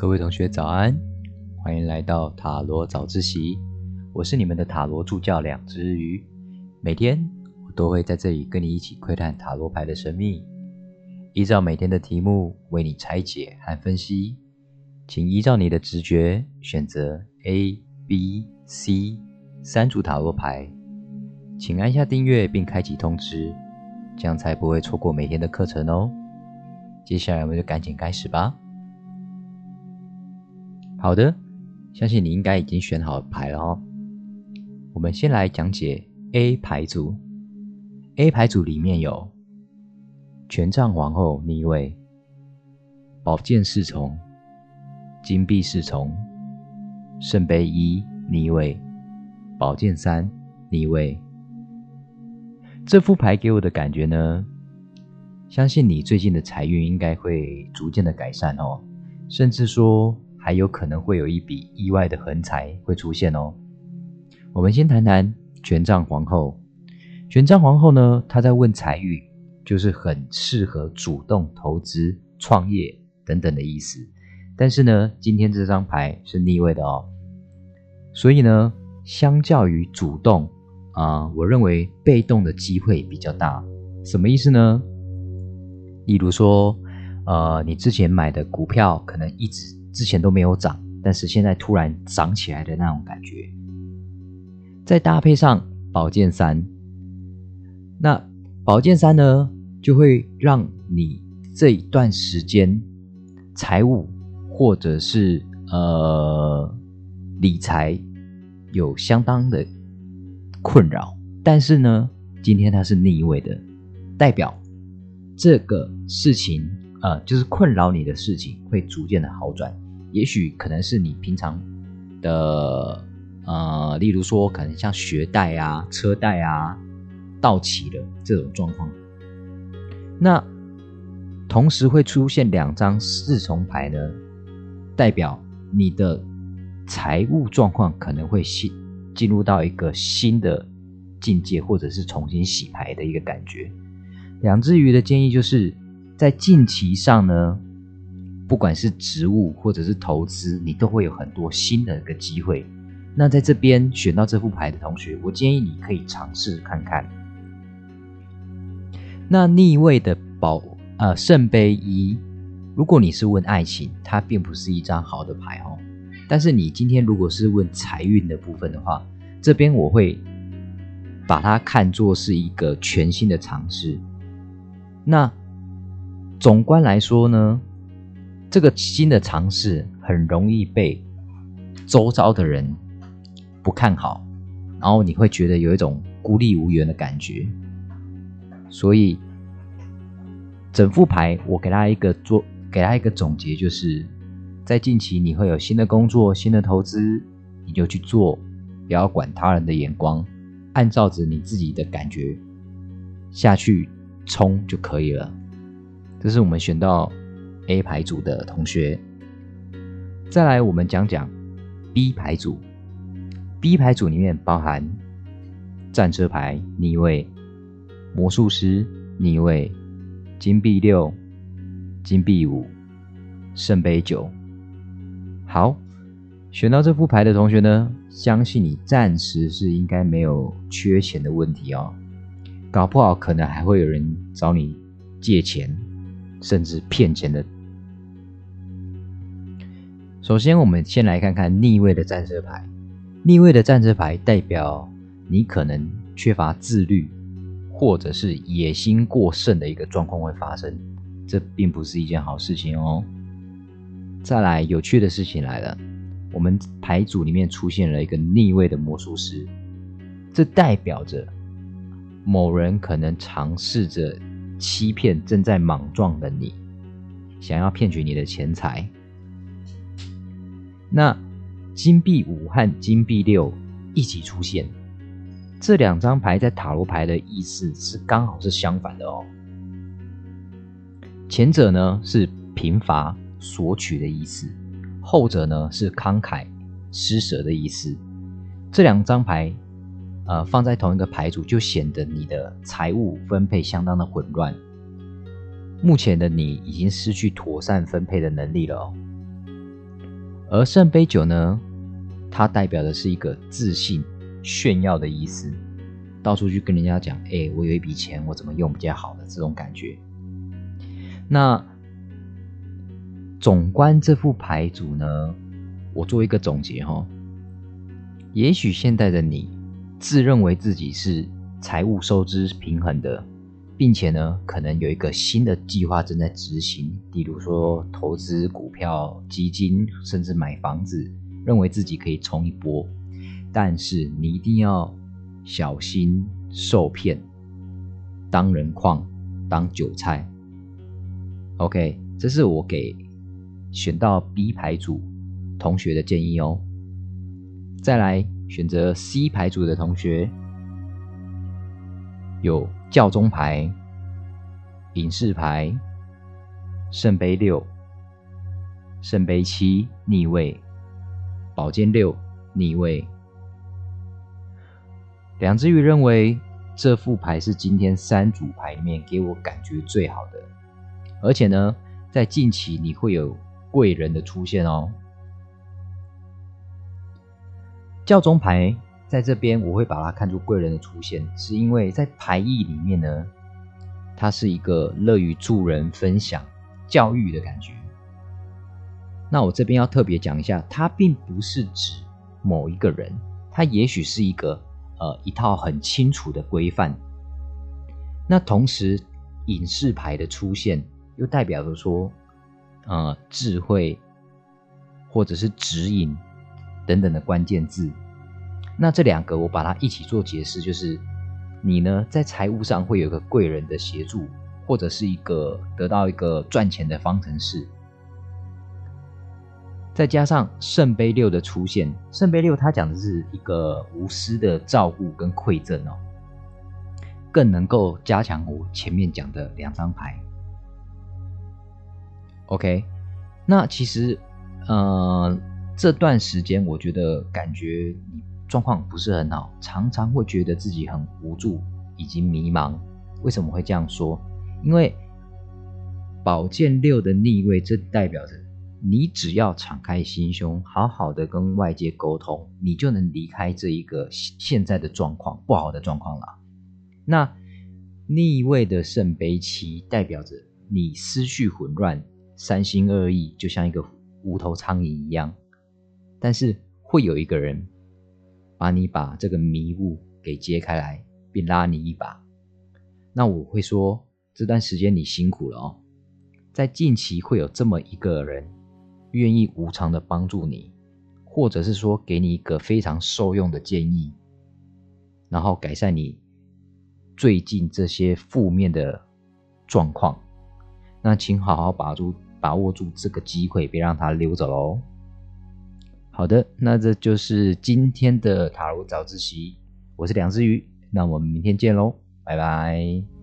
各位同学早安，欢迎来到塔罗早自习。我是你们的塔罗助教两只鱼，每天我都会在这里跟你一起窥探塔罗牌的神秘，依照每天的题目为你拆解和分析。请依照你的直觉选择 A、B、C 三组塔罗牌，请按下订阅并开启通知，这样才不会错过每天的课程哦。接下来我们就赶紧开始吧。好的，相信你应该已经选好牌了哦。我们先来讲解 A 牌组。A 牌组里面有权杖皇后逆位、宝剑侍从、金币侍从、圣杯一逆位、宝剑三逆位。这副牌给我的感觉呢？相信你最近的财运应该会逐渐的改善哦，甚至说还有可能会有一笔意外的横财会出现哦。我们先谈谈权杖皇后。权杖皇后呢，她在问财运，就是很适合主动投资、创业等等的意思。但是呢，今天这张牌是逆位的哦，所以呢，相较于主动啊，我认为被动的机会比较大。什么意思呢？例如说，呃，你之前买的股票可能一直之前都没有涨，但是现在突然涨起来的那种感觉。再搭配上宝剑三，那宝剑三呢，就会让你这一段时间财务或者是呃理财有相当的困扰。但是呢，今天它是逆位的，代表。这个事情，呃，就是困扰你的事情会逐渐的好转。也许可能是你平常的，呃，例如说，可能像学贷啊、车贷啊到期了这种状况。那同时会出现两张四重牌呢，代表你的财务状况可能会新进入到一个新的境界，或者是重新洗牌的一个感觉。两只鱼的建议就是在近期上呢，不管是植物或者是投资，你都会有很多新的一个机会。那在这边选到这副牌的同学，我建议你可以尝试看看。那逆位的宝呃圣杯一，如果你是问爱情，它并不是一张好的牌哦。但是你今天如果是问财运的部分的话，这边我会把它看作是一个全新的尝试。那总观来说呢，这个新的尝试很容易被周遭的人不看好，然后你会觉得有一种孤立无援的感觉。所以整副牌我给他一个做，给他一个总结，就是在近期你会有新的工作、新的投资，你就去做，不要管他人的眼光，按照着你自己的感觉下去。冲就可以了。这是我们选到 A 牌组的同学。再来，我们讲讲 B 牌组。B 牌组里面包含战车牌逆位、魔术师逆位、金币六、金币五、圣杯九。好，选到这副牌的同学呢，相信你暂时是应该没有缺钱的问题哦。搞不好可能还会有人找你借钱，甚至骗钱的。首先，我们先来看看逆位的战车牌。逆位的战车牌代表你可能缺乏自律，或者是野心过剩的一个状况会发生，这并不是一件好事情哦。再来，有趣的事情来了，我们牌组里面出现了一个逆位的魔术师，这代表着。某人可能尝试着欺骗正在莽撞的你，想要骗取你的钱财。那金币五和金币六一起出现，这两张牌在塔罗牌的意思是刚好是相反的哦。前者呢是贫乏索取的意思，后者呢是慷慨施舍的意思。这两张牌。呃，放在同一个牌组，就显得你的财务分配相当的混乱。目前的你已经失去妥善分配的能力了。哦而圣杯九呢，它代表的是一个自信、炫耀的意思，到处去跟人家讲：“哎，我有一笔钱，我怎么用比较好的这种感觉。”那总观这副牌组呢，我做一个总结哈。也许现在的你自认为自己是财务收支平衡的，并且呢，可能有一个新的计划正在执行，例如说投资股票、基金，甚至买房子，认为自己可以冲一波。但是你一定要小心受骗，当人矿，当韭菜。OK，这是我给选到 B 牌组同学的建议哦。再来选择 C 牌组的同学，有教宗牌、隐士牌、圣杯六、圣杯七逆位、宝剑六逆位。两只鱼认为这副牌是今天三组牌里面给我感觉最好的。而且呢，在近期你会有贵人的出现哦。教宗牌在这边，我会把它看作贵人的出现，是因为在牌意里面呢，它是一个乐于助人、分享、教育的感觉。那我这边要特别讲一下，它并不是指某一个人，它也许是一个呃一套很清楚的规范。那同时，隐士牌的出现。又代表着说，呃，智慧或者是指引等等的关键字。那这两个我把它一起做解释，就是你呢在财务上会有个贵人的协助，或者是一个得到一个赚钱的方程式。再加上圣杯六的出现，圣杯六它讲的是一个无私的照顾跟馈赠哦，更能够加强我前面讲的两张牌。OK，那其实，呃，这段时间我觉得感觉你状况不是很好，常常会觉得自己很无助以及迷茫。为什么会这样说？因为宝剑六的逆位，这代表着你只要敞开心胸，好好的跟外界沟通，你就能离开这一个现在的状况不好的状况了。那逆位的圣杯七代表着你思绪混乱。三心二意，就像一个无头苍蝇一样，但是会有一个人把你把这个迷雾给揭开来，并拉你一把。那我会说，这段时间你辛苦了哦。在近期会有这么一个人，愿意无偿的帮助你，或者是说给你一个非常受用的建议，然后改善你最近这些负面的状况。那请好好把住。把握住这个机会，别让它溜走喽。好的，那这就是今天的塔罗早自习，我是两只鱼，那我们明天见喽，拜拜。